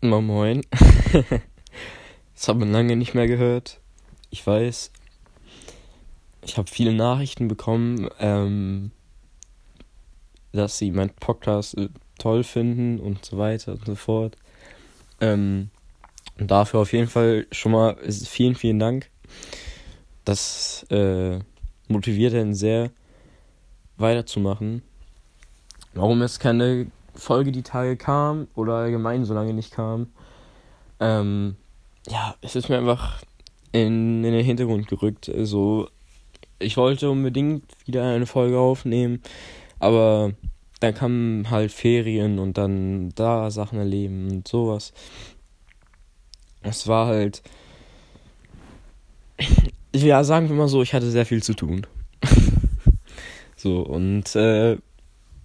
Moin Moin. das hat man lange nicht mehr gehört. Ich weiß. Ich habe viele Nachrichten bekommen, ähm, dass sie meinen Podcast äh, toll finden und so weiter und so fort. Ähm, und dafür auf jeden Fall schon mal vielen, vielen Dank. Das äh, motiviert einen sehr, weiterzumachen. Warum es keine Folge die Tage kam oder allgemein so lange nicht kam. Ähm, ja, es ist mir einfach in, in den Hintergrund gerückt. Also, ich wollte unbedingt wieder eine Folge aufnehmen, aber dann kamen halt Ferien und dann da Sachen erleben und sowas. Es war halt. Ja, sagen wir mal so, ich hatte sehr viel zu tun. so, und äh, ja,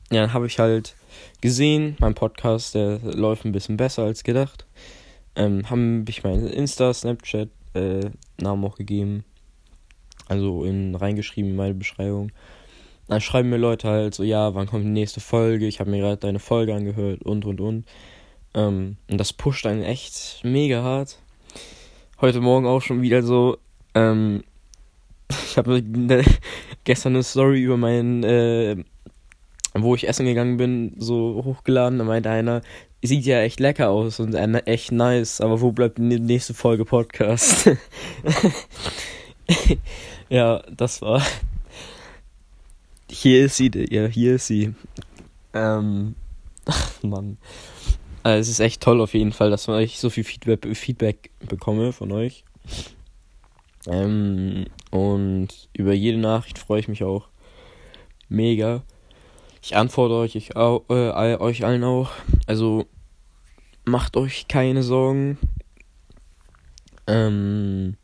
dann habe ich halt gesehen. Mein Podcast, der läuft ein bisschen besser als gedacht. Ähm, haben ich meinen Insta, Snapchat äh, Namen auch gegeben. Also in reingeschrieben in meine Beschreibung. Dann schreiben mir Leute halt so, ja, wann kommt die nächste Folge? Ich habe mir gerade deine Folge angehört und und und. Ähm, und das pusht einen echt mega hart. Heute Morgen auch schon wieder so. Ähm, ich habe gestern eine Story über meinen äh, wo ich essen gegangen bin, so hochgeladen. Da meinte einer, sieht ja echt lecker aus und echt nice, aber wo bleibt die nächste Folge Podcast? ja, das war. Hier ist sie, ja, hier ist sie. Ähm, ach, Mann. Also es ist echt toll auf jeden Fall, dass ich so viel Feedback, Feedback bekomme von euch. Ähm, und über jede Nachricht freue ich mich auch mega. Ich antworte euch, ich, äh, euch allen auch. Also macht euch keine Sorgen. Ähm,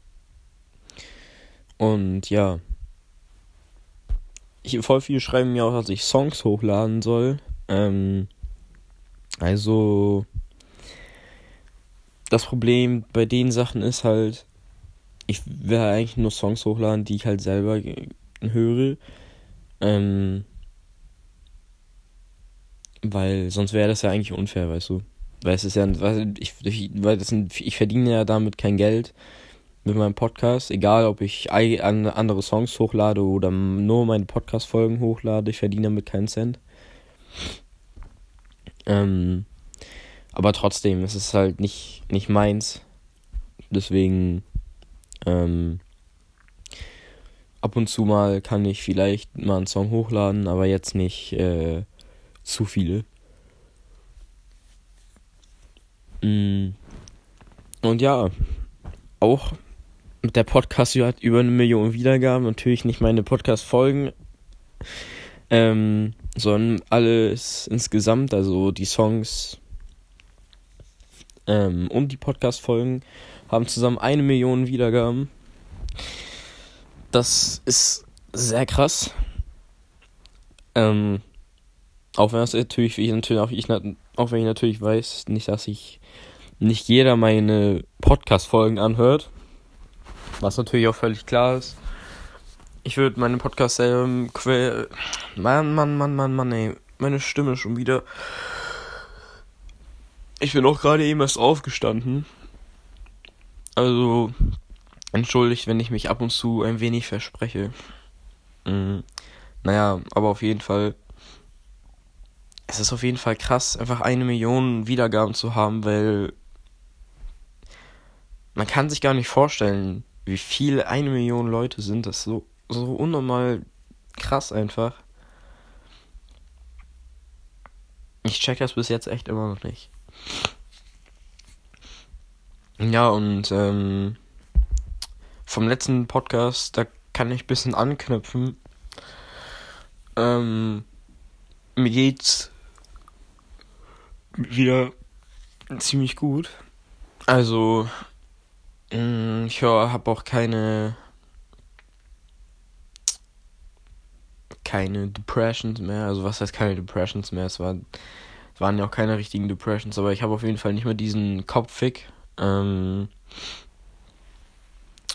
und ja. Ich, voll viele schreiben mir auch, dass ich Songs hochladen soll. Ähm, also. Das Problem bei den Sachen ist halt, ich will eigentlich nur Songs hochladen, die ich halt selber höre. Ähm, weil sonst wäre das ja eigentlich unfair, weißt du. Weil es ist ja, ich, weil das sind, ich verdiene ja damit kein Geld mit meinem Podcast. Egal, ob ich andere Songs hochlade oder nur meine Podcast-Folgen hochlade, ich verdiene damit keinen Cent. Ähm, aber trotzdem, es ist halt nicht, nicht meins. Deswegen, ähm, ab und zu mal kann ich vielleicht mal einen Song hochladen, aber jetzt nicht, äh, zu viele. Mm. Und ja, auch der Podcast hat über eine Million Wiedergaben. Natürlich nicht meine Podcast-Folgen, ähm, sondern alles insgesamt, also die Songs ähm, und die Podcast-Folgen haben zusammen eine Million Wiedergaben. Das ist sehr krass. Ähm, auch wenn das natürlich, ich natürlich auch, ich, auch wenn ich natürlich weiß, nicht, dass ich nicht jeder meine Podcast-Folgen anhört. Was natürlich auch völlig klar ist. Ich würde meine Podcast ähm, quer. Mann, Mann, Mann, Mann, Mann, ey. Meine Stimme schon wieder. Ich bin auch gerade eben erst aufgestanden. Also, entschuldigt, wenn ich mich ab und zu ein wenig verspreche. Mhm. Naja, aber auf jeden Fall es ist auf jeden Fall krass, einfach eine Million Wiedergaben zu haben, weil man kann sich gar nicht vorstellen, wie viele eine Million Leute sind. Das ist so, so unnormal krass einfach. Ich check das bis jetzt echt immer noch nicht. Ja, und ähm, vom letzten Podcast, da kann ich ein bisschen anknüpfen. Ähm, mir geht's wieder ziemlich gut. Also, mm, ich habe auch keine keine Depressions mehr. Also was heißt keine Depressions mehr? Es, war, es waren ja auch keine richtigen Depressions, aber ich habe auf jeden Fall nicht mehr diesen Kopffick, ähm,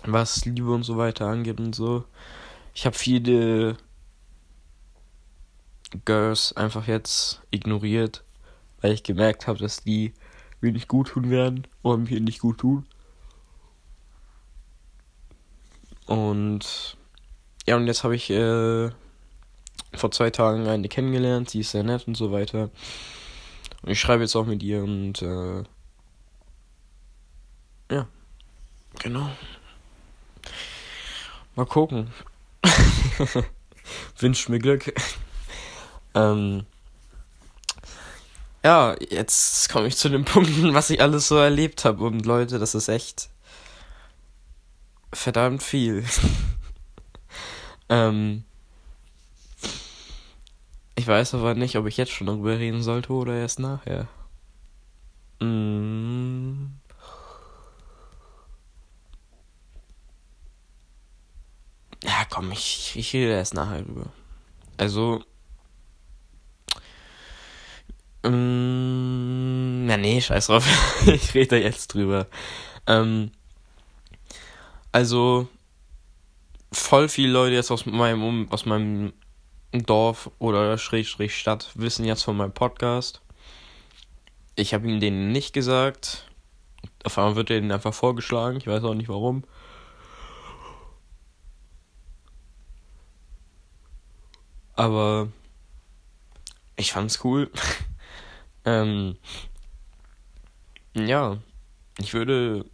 was Liebe und so weiter angeht und so. Ich habe viele Girls einfach jetzt ignoriert weil ich gemerkt habe, dass die mir nicht gut tun werden oder mir nicht gut tun. Und ja, und jetzt habe ich äh, vor zwei Tagen eine kennengelernt, sie ist sehr nett und so weiter. Und ich schreibe jetzt auch mit ihr und äh, ja, genau. Mal gucken. Wünscht mir Glück. ähm, ja, jetzt komme ich zu den Punkten, was ich alles so erlebt habe. Und Leute, das ist echt verdammt viel. ähm, ich weiß aber nicht, ob ich jetzt schon darüber reden sollte oder erst nachher. Mm. Ja, komm, ich, ich rede erst nachher drüber. Also. Mm, ja, nee, scheiß drauf. ich rede da jetzt drüber. Ähm, also, voll viele Leute jetzt aus meinem, aus meinem Dorf oder Schrägstrich Stadt wissen jetzt von meinem Podcast. Ich habe ihm den nicht gesagt. Auf einmal wird ihnen einfach vorgeschlagen. Ich weiß auch nicht warum. Aber ich fand's cool. ähm, ja, ich würde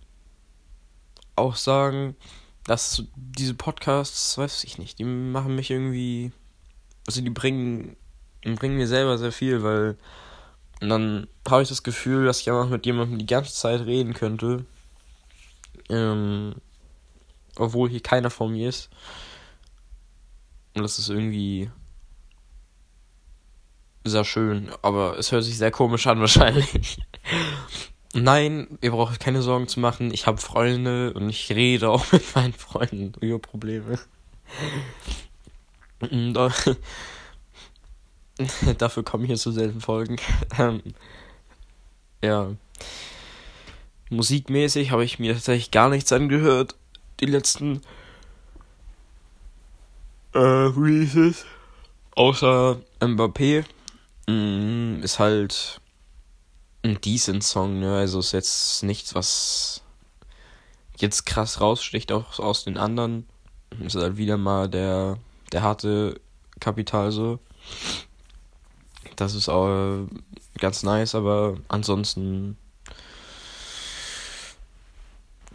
auch sagen, dass diese Podcasts, weiß ich nicht, die machen mich irgendwie also die bringen, bringen mir selber sehr viel, weil dann habe ich das Gefühl, dass ich einfach mit jemandem die ganze Zeit reden könnte. Ähm, obwohl hier keiner von mir ist. Und das ist irgendwie sehr schön, aber es hört sich sehr komisch an wahrscheinlich. Nein, ihr braucht keine Sorgen zu machen. Ich habe Freunde und ich rede auch mit meinen Freunden über Probleme. Mm, dafür kommen hier so selten Folgen. Ähm, ja. Musikmäßig habe ich mir tatsächlich gar nichts angehört. Die letzten äh, Releases. Außer Mbappé. Mm, ist halt ein decent Song, ne? Also ist jetzt nichts, was jetzt krass raussticht auch aus den anderen. Ist halt wieder mal der der harte Kapital so. Das ist auch ganz nice, aber ansonsten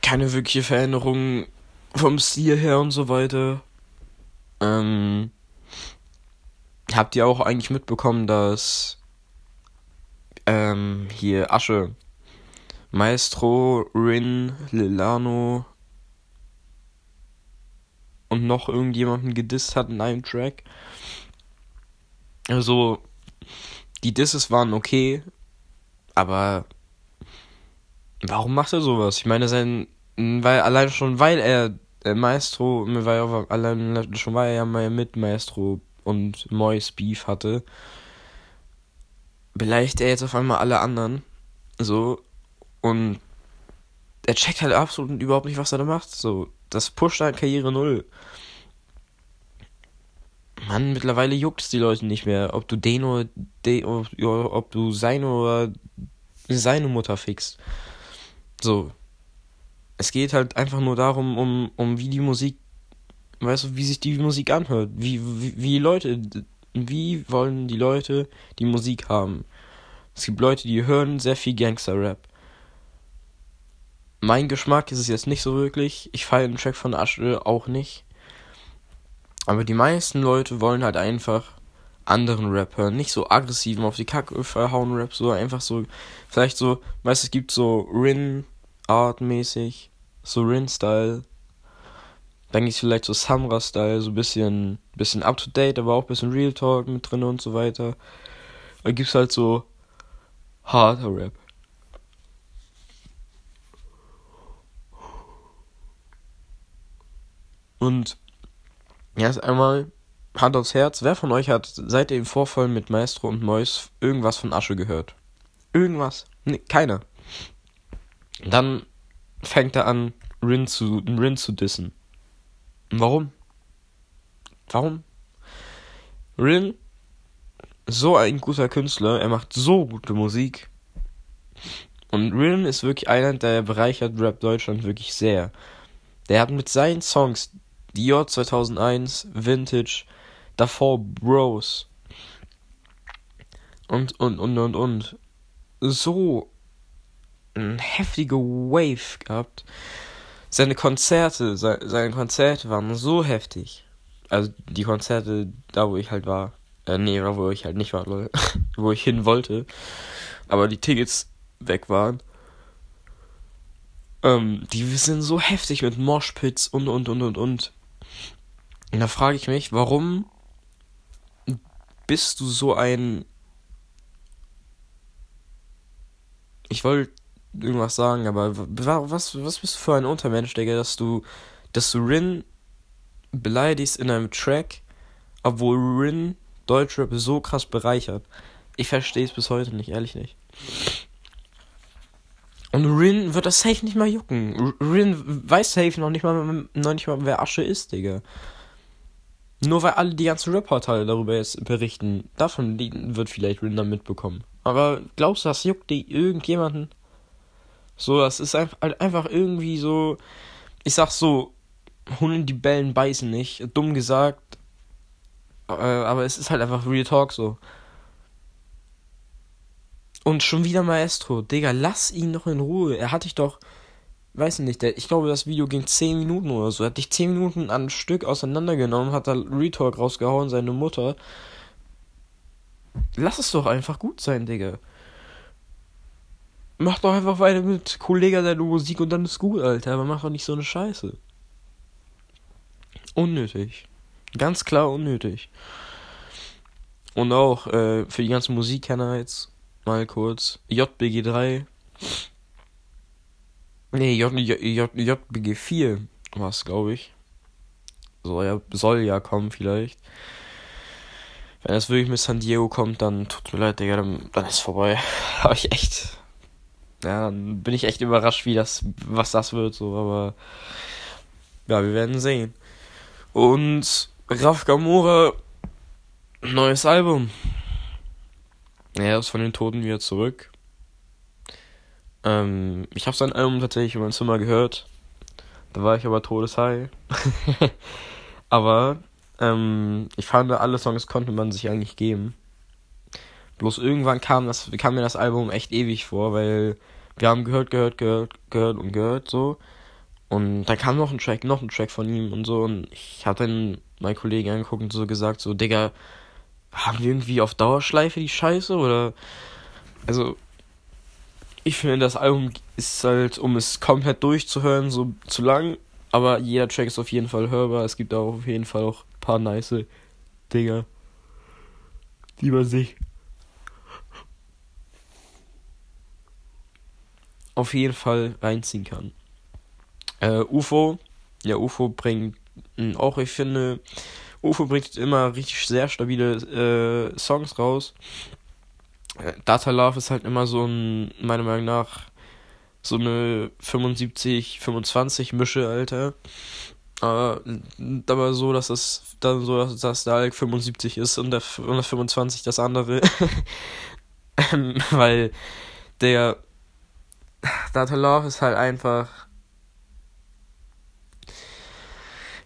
keine wirkliche Veränderung vom Stil her und so weiter. Ähm, habt ihr auch eigentlich mitbekommen, dass ähm, hier Asche, Maestro, Rin, Lilano und noch irgendjemanden gedisst hat in einem Track. Also, die Disses waren okay, aber warum macht er sowas? Ich meine, sein, weil allein schon, weil er äh, Maestro, weil allein schon, weil er ja mal mit Maestro und Mois Beef hatte, beleidigt er jetzt auf einmal alle anderen. So, und er checkt halt absolut überhaupt nicht, was er da macht. So, das pusht halt Karriere null. Mann, mittlerweile juckt es die Leute nicht mehr, ob du den oder den, ob du seine oder seine Mutter fickst. So. Es geht halt einfach nur darum, um, um wie die Musik, weißt du, wie sich die Musik anhört. Wie, wie, wie Leute, wie wollen die Leute die Musik haben? Es gibt Leute, die hören sehr viel Gangster-Rap. Mein Geschmack ist es jetzt nicht so wirklich. Ich feiere den Track von Asche auch nicht. Aber die meisten Leute wollen halt einfach anderen Rap hören. Nicht so aggressiven auf die Kacke verhauen Rap, so einfach so, vielleicht so, weißt du, es gibt so Rin-Art mäßig, so Rin-Style. Dann gibt es vielleicht so Samra-Style, so ein bisschen, bisschen up to date, aber auch ein bisschen Real Talk mit drin und so weiter. Dann es halt so harter Rap. Und Erst einmal Hand aufs Herz, wer von euch hat seit dem Vorfall mit Maestro und Mois irgendwas von Asche gehört? Irgendwas? Nee, keiner. Dann fängt er an, Rin zu, Rin zu dissen. Warum? Warum? Rin, so ein guter Künstler, er macht so gute Musik. Und Rin ist wirklich einer, der bereichert Rap Deutschland wirklich sehr. Der hat mit seinen Songs Dior 2001, Vintage, davor Bros und, und, und, und, und so eine heftige Wave gehabt. Seine Konzerte, seine Konzerte waren so heftig. Also die Konzerte, da wo ich halt war. Äh, nee, da wo ich halt nicht war, Leute. wo ich hin wollte. Aber die Tickets weg waren. Ähm, die sind so heftig mit Moshpits und und und und und. Und da frage ich mich, warum bist du so ein. Ich wollte irgendwas sagen, aber was, was bist du für ein Untermensch, Digga, dass du, dass du Rin beleidigst in einem Track, obwohl Rin Deutschrap so krass bereichert. Ich verstehe es bis heute nicht, ehrlich nicht. Und Rin wird das safe nicht mal jucken. Rin weiß safe noch nicht mal, noch nicht mal wer Asche ist, Digga. Nur weil alle die ganzen Rap-Portale darüber jetzt berichten. Davon wird vielleicht Rin dann mitbekommen. Aber glaubst du, das juckt die irgendjemanden? So, das ist einfach, halt einfach irgendwie so. Ich sag so, Hunde, die bellen, beißen nicht. Dumm gesagt. Äh, aber es ist halt einfach Real Talk so. Und schon wieder Maestro. Digga, lass ihn doch in Ruhe. Er hat dich doch. Weiß nicht, der, ich glaube, das Video ging 10 Minuten oder so. Er hat dich 10 Minuten an Stück auseinandergenommen, hat da Retalk rausgehauen, seine Mutter. Lass es doch einfach gut sein, Digga. Mach doch einfach weiter mit Kollega deine Musik und dann ist gut, Alter. Aber mach doch nicht so eine Scheiße. Unnötig. Ganz klar unnötig. Und auch äh, für die ganzen Musikkenner jetzt mal kurz. JBG3. Nee, J, J, J, JBG4 war es, glaube ich. Soll ja, soll ja kommen vielleicht. Wenn es wirklich mit San Diego kommt, dann tut mir leid, Digga, dann, dann ist vorbei. Habe ich echt. Ja, dann bin ich echt überrascht, wie das, was das wird, so, aber. Ja, wir werden sehen. Und Raf Gamora, neues Album. Er ist von den Toten wieder zurück. Ähm, ich habe sein Album tatsächlich in meinem Zimmer gehört. Da war ich aber todeshigh. aber ähm, ich fand, alle Songs konnte man sich eigentlich geben. Bloß irgendwann kam, das, kam mir das Album echt ewig vor, weil wir haben gehört, gehört, gehört, gehört und gehört so. Und da kam noch ein Track, noch ein Track von ihm und so. Und ich hatte dann meinen Kollegen angeguckt und so gesagt, so, Digga, haben wir irgendwie auf Dauerschleife die Scheiße? Oder. Also. Ich finde, das Album ist halt, um es komplett durchzuhören, so zu lang. Aber jeder Track ist auf jeden Fall hörbar. Es gibt auch auf jeden Fall auch ein paar nice Dinger, die man sich auf jeden Fall reinziehen kann. Äh, UFO, ja, UFO bringt auch, ich finde, UFO bringt immer richtig sehr stabile äh, Songs raus. Äh, Data Love ist halt immer so ein, meiner Meinung nach, so eine 75, 25 Mische, Alter. Aber, aber so, dass es dann so, dass, dass der Alk 75 ist und der, und der 25 das andere. Weil der Data Love ist halt einfach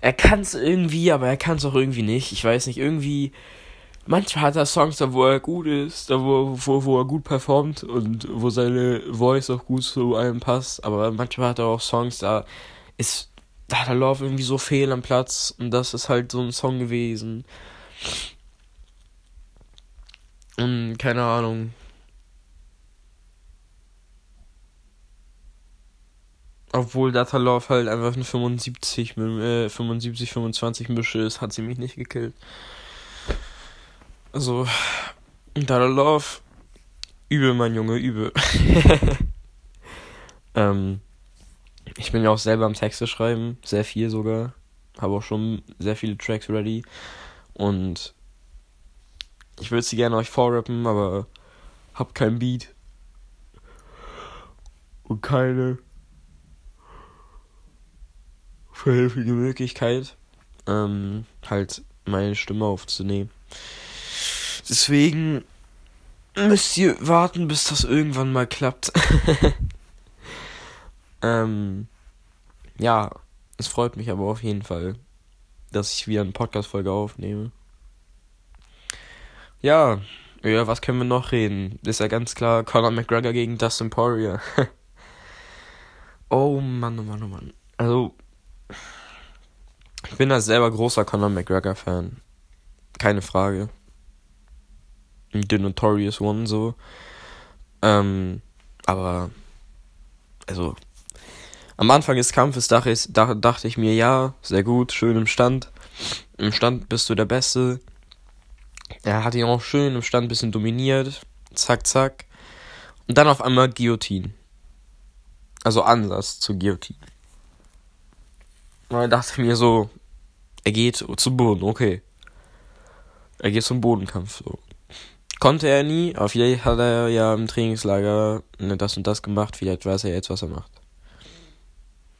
er kann es irgendwie, aber er kann es auch irgendwie nicht. Ich weiß nicht, irgendwie. Manchmal hat er Songs, da wo er gut ist, da wo, wo, wo er gut performt und wo seine Voice auch gut zu einem passt. Aber manchmal hat er auch Songs, da ist, da hat er Love irgendwie so fehl am Platz und das ist halt so ein Song gewesen. Und keine Ahnung. Obwohl Data Love halt einfach eine 75, äh, 75, 25 Mische ist, hat sie mich nicht gekillt. Also, Data Love, übel, mein Junge, übel. ähm, ich bin ja auch selber am Texte schreiben, sehr viel sogar. Habe auch schon sehr viele Tracks ready. Und ich würde sie gerne euch vorrappen, aber hab kein Beat. Und keine vernünftige Möglichkeit, ähm, halt meine Stimme aufzunehmen. Deswegen müsst ihr warten, bis das irgendwann mal klappt. ähm, ja, es freut mich aber auf jeden Fall, dass ich wieder eine Podcast-Folge aufnehme. Ja, ja, was können wir noch reden? Ist ja ganz klar Conor McGregor gegen Dustin Poirier. oh Mann, oh Mann, oh Mann. Also, ich bin da selber großer Conor McGregor-Fan. Keine Frage. The Notorious One so. Ähm, aber, also, am Anfang des Kampfes dachte ich, dachte ich mir, ja, sehr gut, schön im Stand. Im Stand bist du der Beste. Er hat ihn auch schön im Stand ein bisschen dominiert. Zack, zack. Und dann auf einmal Guillotine. Also Ansatz zu Guillotine. Und dann dachte ich mir so, er geht zum Boden, okay. Er geht zum Bodenkampf, so. Konnte er nie, aber vielleicht hat er ja im Trainingslager ne, das und das gemacht, vielleicht weiß er jetzt, was er macht.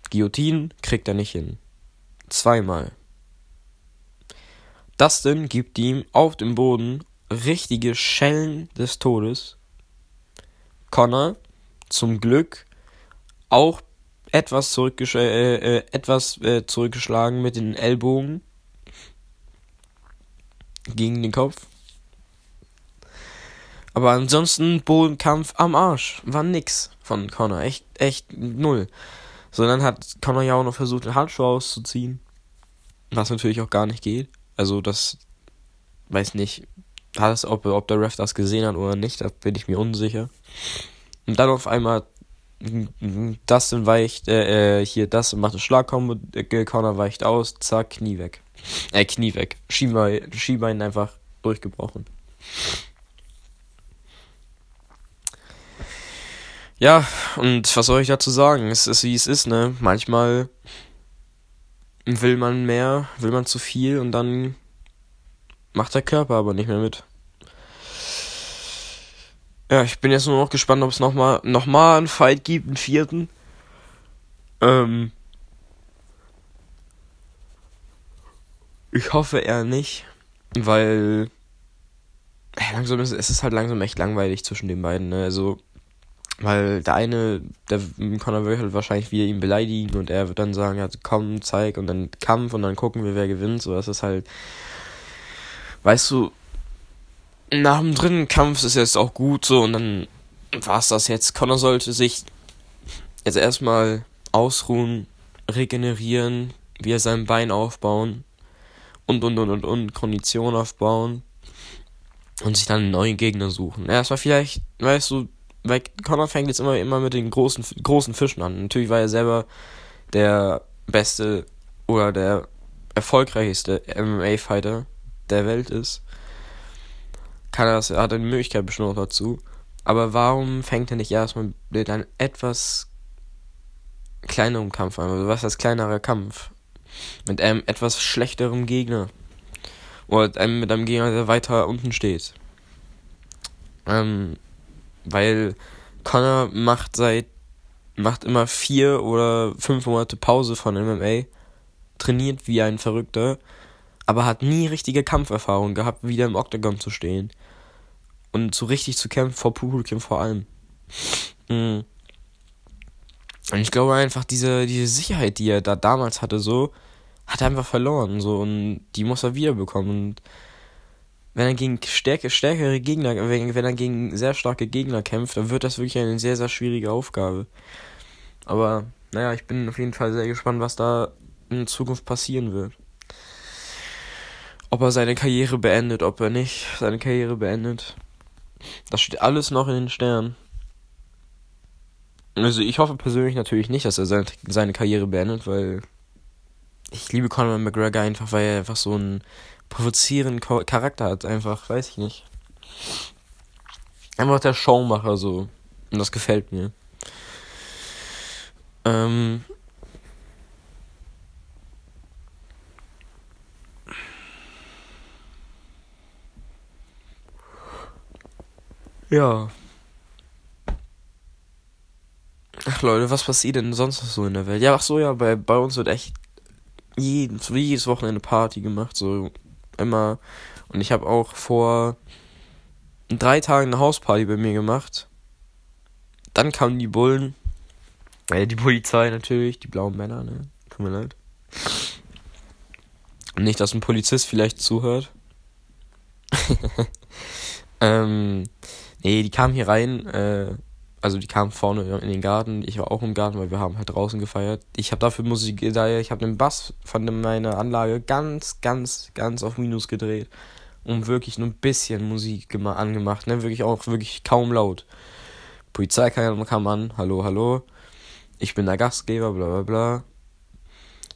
Guillotine kriegt er nicht hin. Zweimal. Dustin gibt ihm auf dem Boden richtige Schellen des Todes. Connor, zum Glück, auch etwas, zurückgesch äh, äh, etwas äh, zurückgeschlagen mit den Ellbogen gegen den Kopf. Aber ansonsten Bodenkampf am Arsch. War nix von Connor. Echt, echt null. Sondern hat Connor ja auch noch versucht, den Handschuh auszuziehen. Was natürlich auch gar nicht geht. Also das weiß nicht, das, ob, ob der Ref das gesehen hat oder nicht, da bin ich mir unsicher. Und dann auf einmal Dustin weicht, äh, äh hier Dustin macht eine Schlagkombo, äh, Connor weicht aus, zack, Knie weg. Äh, Knie weg. Schienbein, Schienbein einfach durchgebrochen. Ja, und was soll ich dazu sagen? Es ist wie es ist, ne? Manchmal will man mehr, will man zu viel und dann macht der Körper aber nicht mehr mit. Ja, ich bin jetzt nur noch gespannt, ob es nochmal noch mal einen Fight gibt, einen vierten. Ähm. Ich hoffe eher nicht, weil langsam ist, es ist halt langsam echt langweilig zwischen den beiden. Ne? Also weil der eine, der Conor wird halt wahrscheinlich wieder ihn beleidigen und er wird dann sagen, ja, komm, zeig und dann Kampf und dann gucken wir, wer gewinnt. So, das ist halt, weißt du, nach dem dritten Kampf ist jetzt auch gut so und dann war es das jetzt. Conor sollte sich jetzt erstmal ausruhen, regenerieren, wieder sein Bein aufbauen und und und und und Kondition aufbauen und sich dann einen neuen Gegner suchen. Erstmal vielleicht, weißt du, weil Connor fängt jetzt immer, immer mit den großen, großen Fischen an. Natürlich war er selber der beste oder der erfolgreichste MMA-Fighter der Welt ist. Kann er das, er hat eine Möglichkeit bestimmt auch dazu. Aber warum fängt er nicht erstmal mit einem etwas kleineren Kampf an? Also was heißt kleinerer Kampf? Mit einem etwas schlechteren Gegner. Oder einem, mit einem Gegner, der weiter unten steht. Ähm, weil Connor macht seit macht immer vier oder fünf Monate Pause von MMA, trainiert wie ein Verrückter, aber hat nie richtige Kampferfahrung gehabt, wieder im Octagon zu stehen und so richtig zu kämpfen vor Publikum vor allem. Mhm. Und ich glaube einfach diese diese Sicherheit, die er da damals hatte, so hat er einfach verloren so und die muss er wiederbekommen und wenn er gegen stärke, stärkere Gegner, wenn, wenn er gegen sehr starke Gegner kämpft, dann wird das wirklich eine sehr, sehr schwierige Aufgabe. Aber, naja, ich bin auf jeden Fall sehr gespannt, was da in Zukunft passieren wird. Ob er seine Karriere beendet, ob er nicht seine Karriere beendet. Das steht alles noch in den Sternen. Also ich hoffe persönlich natürlich nicht, dass er seine, seine Karriere beendet, weil ich liebe Conor McGregor einfach, weil er einfach so ein provozierenden Charakter hat, einfach, weiß ich nicht. Einfach der Showmacher so. Und das gefällt mir. Ähm. Ja. Ach Leute, was passiert denn sonst noch so in der Welt? Ja, ach so, ja, bei, bei uns wird echt jeden, jedes Wochenende Party gemacht, so immer. Und ich habe auch vor drei Tagen eine Hausparty bei mir gemacht. Dann kamen die Bullen. Äh, die Polizei natürlich, die blauen Männer, ne? Tut mir leid. Nicht, dass ein Polizist vielleicht zuhört. ähm, nee, die kamen hier rein, äh, also die kamen vorne in den Garten. Ich war auch im Garten, weil wir haben halt draußen gefeiert. Ich habe dafür Musik, ich habe den Bass von meiner Anlage ganz, ganz, ganz auf Minus gedreht und wirklich nur ein bisschen Musik angemacht, ne, wirklich auch wirklich kaum laut. Polizei kam an, hallo, hallo, ich bin der Gastgeber, bla bla bla.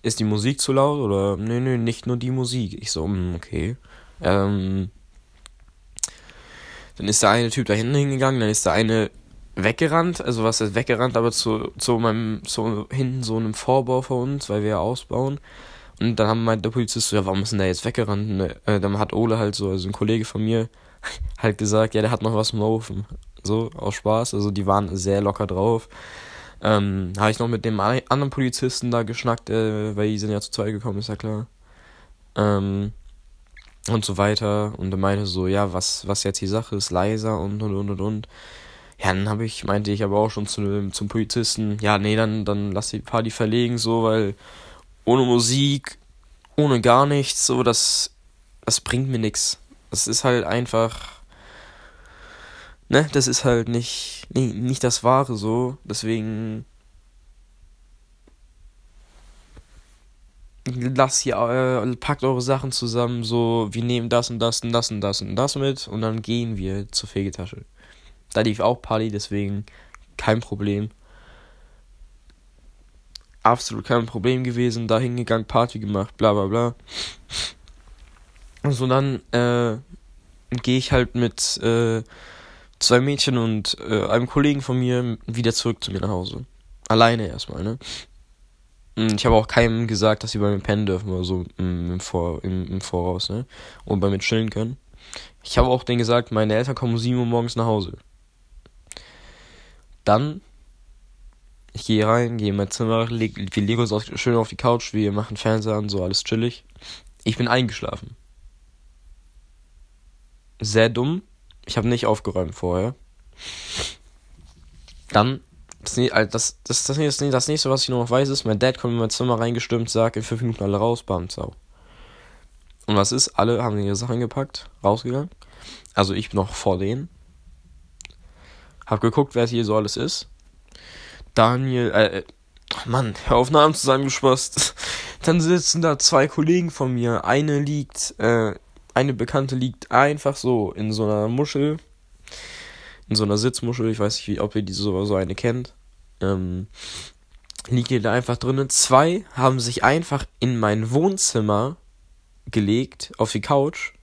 Ist die Musik zu laut oder? Nee, nee, nicht nur die Musik. Ich so, hm, okay. Ähm, dann ist der eine Typ da hinten hingegangen, dann ist der eine weggerannt, also was ist weggerannt, aber zu, zu meinem, zu hinten so einem Vorbau von uns, weil wir ja ausbauen. Und dann haben meint der Polizist so, ja, warum ist denn der jetzt weggerannt? Und, äh, dann hat Ole halt so, also ein Kollege von mir, halt gesagt, ja, der hat noch was im Ofen. So, aus Spaß. Also die waren sehr locker drauf. Ähm, habe ich noch mit dem anderen Polizisten da geschnackt, äh, weil die sind ja zu zweit gekommen, ist ja klar. Ähm, und so weiter. Und er meinte so, ja, was, was jetzt die Sache ist, leiser und und und und und. Ja, dann habe ich, meinte ich aber auch schon zu, zum Polizisten, ja, nee, dann, dann lass die Party verlegen, so, weil ohne Musik, ohne gar nichts, so, das, das bringt mir nichts. Das ist halt einfach, ne, das ist halt nicht, nee, nicht das Wahre so, deswegen lasst hier, äh, packt eure Sachen zusammen, so, wir nehmen das und das und das und das und das mit und dann gehen wir zur Fegetasche. Da lief auch Party, deswegen kein Problem. Absolut kein Problem gewesen, da hingegangen, Party gemacht, bla bla bla. Und so dann äh, gehe ich halt mit äh, zwei Mädchen und äh, einem Kollegen von mir wieder zurück zu mir nach Hause. Alleine erstmal, ne? Und ich habe auch keinem gesagt, dass sie bei mir pennen dürfen oder so im, Vor, im, im Voraus, ne? Und bei mir chillen können. Ich habe auch denen gesagt, meine Eltern kommen um 7 Uhr morgens nach Hause. Dann, ich gehe rein, gehe in mein Zimmer, leg, wir legen uns auch schön auf die Couch, wir machen Fernseher an, so alles chillig. Ich bin eingeschlafen. Sehr dumm. Ich habe nicht aufgeräumt vorher. Dann, das, das, das, das, das, das nächste, was ich nur noch weiß, ist, mein Dad kommt in mein Zimmer reingestürmt, sagt in fünf Minuten alle raus, bam, sau. Und was ist? Alle haben ihre Sachen gepackt, rausgegangen. Also ich noch vor denen. Hab geguckt, wer hier so alles ist. Daniel, äh, äh Mann, hör auf Namen zusammengespasst. Dann sitzen da zwei Kollegen von mir. Eine liegt, äh, eine Bekannte liegt einfach so in so einer Muschel. In so einer Sitzmuschel. Ich weiß nicht, wie, ob ihr diese so, so eine kennt. Ähm, liegt hier da einfach drinnen. Zwei haben sich einfach in mein Wohnzimmer gelegt, auf die Couch.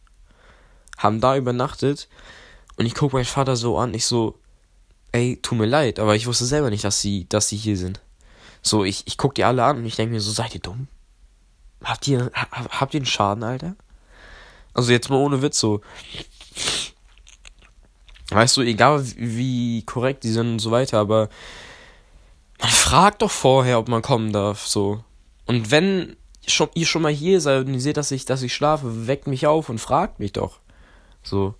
Haben da übernachtet. Und ich gucke meinen Vater so an. Ich so, ey, tut mir leid, aber ich wusste selber nicht, dass sie, dass sie hier sind. So, ich, ich guck die alle an und ich denke mir so, seid ihr dumm? Habt ihr, habt ihr einen Schaden, Alter? Also jetzt mal ohne Witz so. Weißt du, egal wie korrekt die sind und so weiter, aber man fragt doch vorher, ob man kommen darf, so. Und wenn schon, ihr schon mal hier seid und ihr seht, dass ich, dass ich schlafe, weckt mich auf und fragt mich doch. So.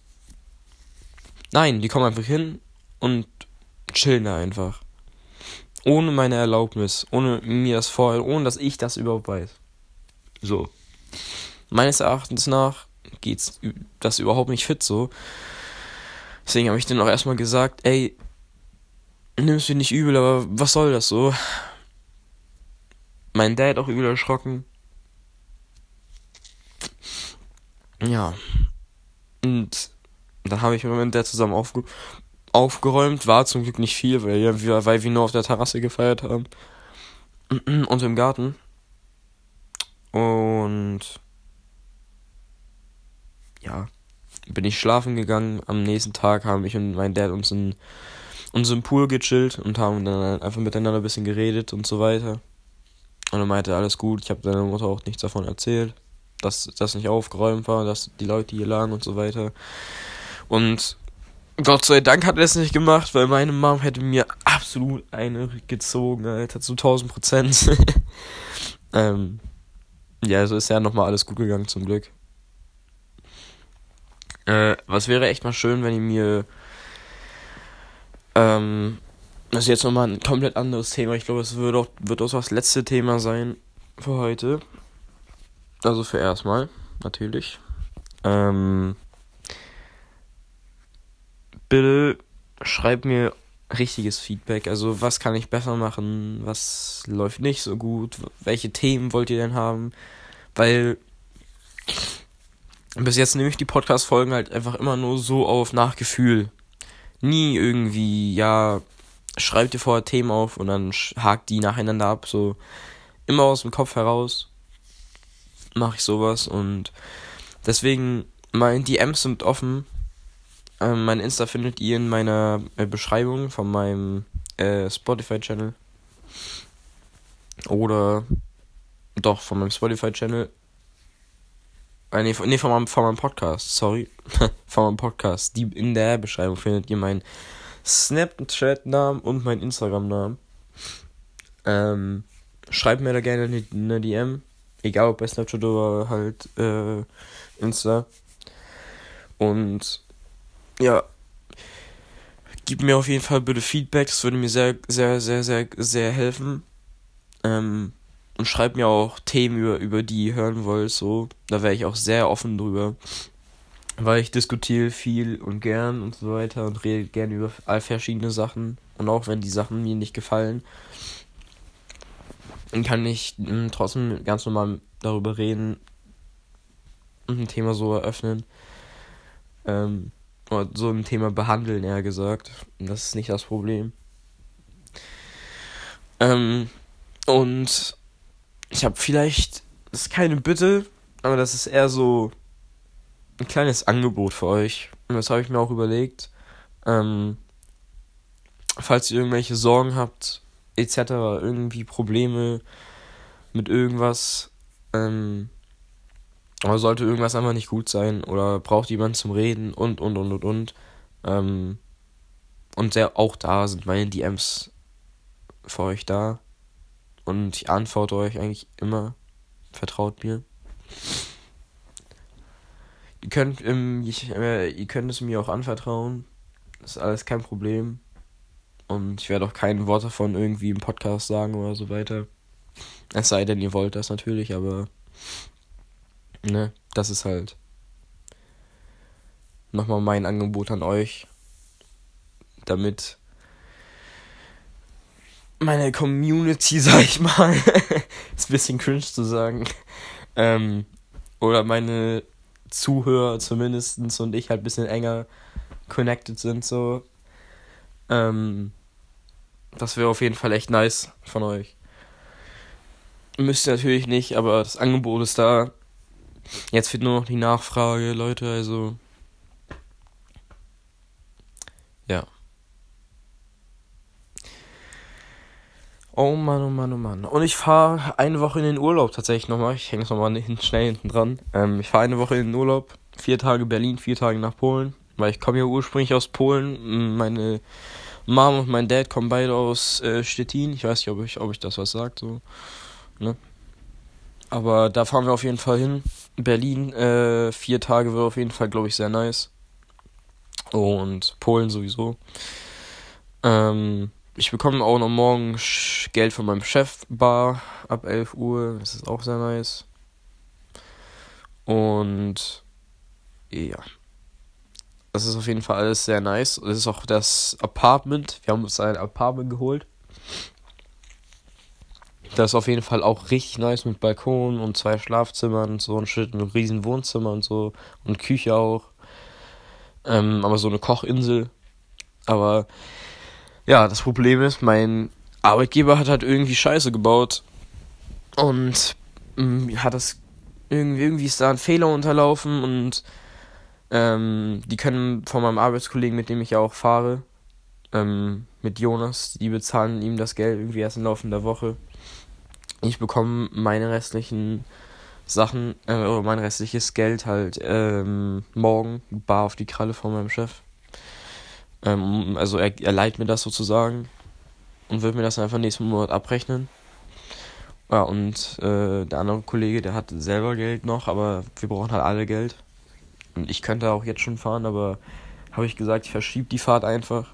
Nein, die kommen einfach hin und chillen da einfach. Ohne meine Erlaubnis, ohne mir das vorher, ohne dass ich das überhaupt weiß. So. Meines Erachtens nach geht's das überhaupt nicht fit so. Deswegen habe ich dann auch erstmal gesagt, ey, nimm's mir nicht übel, aber was soll das so? Mein Dad auch übel erschrocken. Ja. Und dann habe ich mit meinem Dad zusammen aufge aufgeräumt. War zum Glück nicht viel, weil, wir, weil wir nur auf der Terrasse gefeiert haben. Und im Garten. Und ja, bin ich schlafen gegangen. Am nächsten Tag haben ich und mein Dad uns in unserem Pool gechillt und haben dann einfach miteinander ein bisschen geredet und so weiter. Und er meinte, alles gut. Ich habe deiner Mutter auch nichts davon erzählt, dass das nicht aufgeräumt war, dass die Leute hier lagen und so weiter. Und Gott sei Dank hat er es nicht gemacht, weil meine Mom hätte mir absolut eine gezogen, Alter, zu 1000 Prozent. ähm, ja, also ist ja nochmal alles gut gegangen, zum Glück. Äh, was wäre echt mal schön, wenn ihr mir. Ähm, das ist jetzt nochmal ein komplett anderes Thema. Ich glaube, es wird auch, wird auch das letzte Thema sein für heute. Also für erstmal, natürlich. Ähm, bitte schreibt mir richtiges Feedback. Also, was kann ich besser machen? Was läuft nicht so gut? Welche Themen wollt ihr denn haben? Weil bis jetzt nehme ich die Podcast-Folgen halt einfach immer nur so auf Nachgefühl. Nie irgendwie, ja, schreibt ihr vorher Themen auf und dann hakt die nacheinander ab. So immer aus dem Kopf heraus mache ich sowas und deswegen, mein DMs sind offen. Ähm, mein Insta findet ihr in meiner äh, Beschreibung von meinem äh, Spotify-Channel. Oder doch, von meinem Spotify-Channel. Äh, nee, nee, von, meinem, von meinem Podcast, sorry. von meinem Podcast. Die, in der Beschreibung findet ihr meinen Snapchat-Namen und meinen Instagram-Namen. Ähm, schreibt mir da gerne eine, eine DM. Egal ob bei Snapchat oder halt äh, Insta. Und ja, gib mir auf jeden Fall bitte Feedback. Das würde mir sehr, sehr, sehr, sehr, sehr helfen. Ähm, und schreibt mir auch Themen, über, über die ihr hören wollt. So, da wäre ich auch sehr offen drüber. Weil ich diskutiere viel und gern und so weiter und rede gern über all verschiedene Sachen. Und auch wenn die Sachen mir nicht gefallen, kann ich mh, hm, trotzdem ganz normal darüber reden und ein Thema so eröffnen. Ähm, oder so ein Thema behandeln, eher gesagt. Das ist nicht das Problem. Ähm, und ich habe vielleicht, das ist keine Bitte, aber das ist eher so ein kleines Angebot für euch. Und das habe ich mir auch überlegt. Ähm, falls ihr irgendwelche Sorgen habt, etc., irgendwie Probleme mit irgendwas, ähm, aber sollte irgendwas einfach nicht gut sein oder braucht jemand zum Reden und und und und und. Ähm, und sehr, auch da sind meine DMs für euch da. Und ich antworte euch eigentlich immer. Vertraut mir. Ihr könnt, ähm, ich, äh, ihr könnt es mir auch anvertrauen. Das ist alles kein Problem. Und ich werde auch kein Wort davon irgendwie im Podcast sagen oder so weiter. Es sei denn, ihr wollt das natürlich, aber. Ne, das ist halt. Nochmal mein Angebot an euch. Damit meine Community, sag ich mal, ist ein bisschen cringe zu sagen, ähm, oder meine Zuhörer zumindestens und ich halt ein bisschen enger connected sind, so. Ähm, das wäre auf jeden Fall echt nice von euch. Müsst ihr natürlich nicht, aber das Angebot ist da. Jetzt fehlt nur noch die Nachfrage, Leute, also. Ja. Oh Mann, oh Mann, oh Mann. Und ich fahre eine Woche in den Urlaub tatsächlich nochmal. Ich hänge es nochmal schnell hinten dran. Ähm, ich fahre eine Woche in den Urlaub. Vier Tage Berlin, vier Tage nach Polen. Weil ich komme ja ursprünglich aus Polen. Meine Mom und mein Dad kommen beide aus äh, Stettin. Ich weiß nicht, ob ich, ob ich das was sagt. So. Ne? Aber da fahren wir auf jeden Fall hin. Berlin, äh, vier Tage wird auf jeden Fall, glaube ich, sehr nice. Und Polen sowieso. Ähm, ich bekomme auch noch morgen Geld von meinem Chef bar ab 11 Uhr. Das ist auch sehr nice. Und ja. Das ist auf jeden Fall alles sehr nice. Das ist auch das Apartment. Wir haben uns ein Apartment geholt. Das ist auf jeden Fall auch richtig nice mit Balkon und zwei Schlafzimmern und so ein Shit, ein riesen Wohnzimmer und so und Küche auch. Ähm, aber so eine Kochinsel. Aber ja, das Problem ist, mein Arbeitgeber hat halt irgendwie Scheiße gebaut. Und ähm, hat das irgendwie, irgendwie ist da ein Fehler unterlaufen und ähm, die können von meinem Arbeitskollegen, mit dem ich ja auch fahre, ähm, mit Jonas, die bezahlen ihm das Geld irgendwie erst im Laufe der Woche. Ich bekomme meine restlichen Sachen, äh, oder mein restliches Geld halt ähm, morgen bar auf die Kralle von meinem Chef. Ähm, also er, er leiht mir das sozusagen und wird mir das einfach nächsten Monat abrechnen. Ja, und äh, der andere Kollege, der hat selber Geld noch, aber wir brauchen halt alle Geld. Und ich könnte auch jetzt schon fahren, aber habe ich gesagt, ich verschiebe die Fahrt einfach.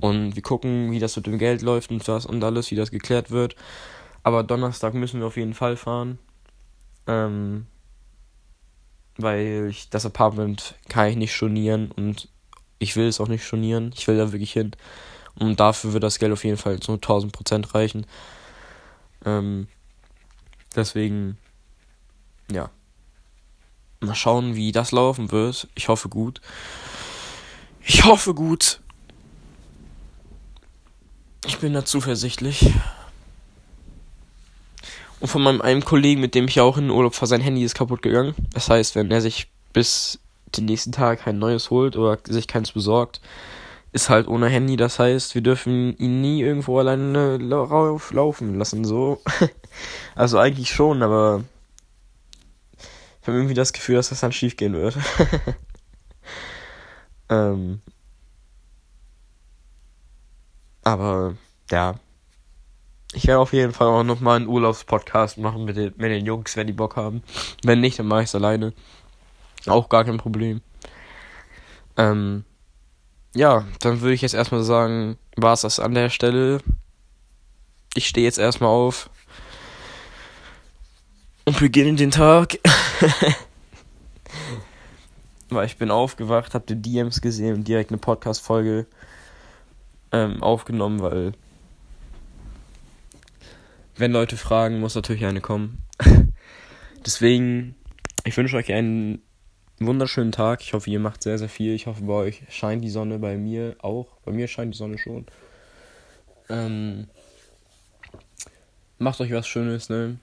Und wir gucken, wie das mit dem Geld läuft und was und alles, wie das geklärt wird. Aber Donnerstag müssen wir auf jeden Fall fahren. Ähm, weil ich das Apartment kann ich nicht stornieren und ich will es auch nicht stornieren. Ich will da wirklich hin. Und dafür wird das Geld auf jeden Fall zu 1000 Prozent reichen. Ähm, deswegen, ja. Mal schauen, wie das laufen wird. Ich hoffe gut. Ich hoffe gut. Ich bin da zuversichtlich. Und von meinem einen Kollegen, mit dem ich auch in den Urlaub fahre, sein Handy ist kaputt gegangen. Das heißt, wenn er sich bis den nächsten Tag kein neues holt oder sich keins besorgt, ist halt ohne Handy. Das heißt, wir dürfen ihn nie irgendwo alleine laufen lassen. So. also eigentlich schon, aber ich habe irgendwie das Gefühl, dass das dann schief gehen wird. ähm, aber ja. Ich werde auf jeden Fall auch nochmal einen Urlaubspodcast machen mit den, mit den Jungs, wenn die Bock haben. Wenn nicht, dann mache ich es alleine. Auch gar kein Problem. Ähm, ja, dann würde ich jetzt erstmal sagen, war es das an der Stelle. Ich stehe jetzt erstmal auf und beginne den Tag. Weil ich bin aufgewacht, hab die DMs gesehen und direkt eine Podcast-Folge ähm, aufgenommen, weil wenn Leute fragen, muss natürlich eine kommen. Deswegen, ich wünsche euch einen wunderschönen Tag. Ich hoffe, ihr macht sehr, sehr viel. Ich hoffe, bei euch scheint die Sonne, bei mir auch. Bei mir scheint die Sonne schon. Ähm, macht euch was Schönes, ne?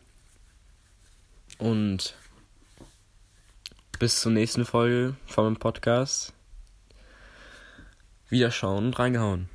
Und bis zur nächsten Folge von meinem Podcast. Wiederschauen und reingehauen.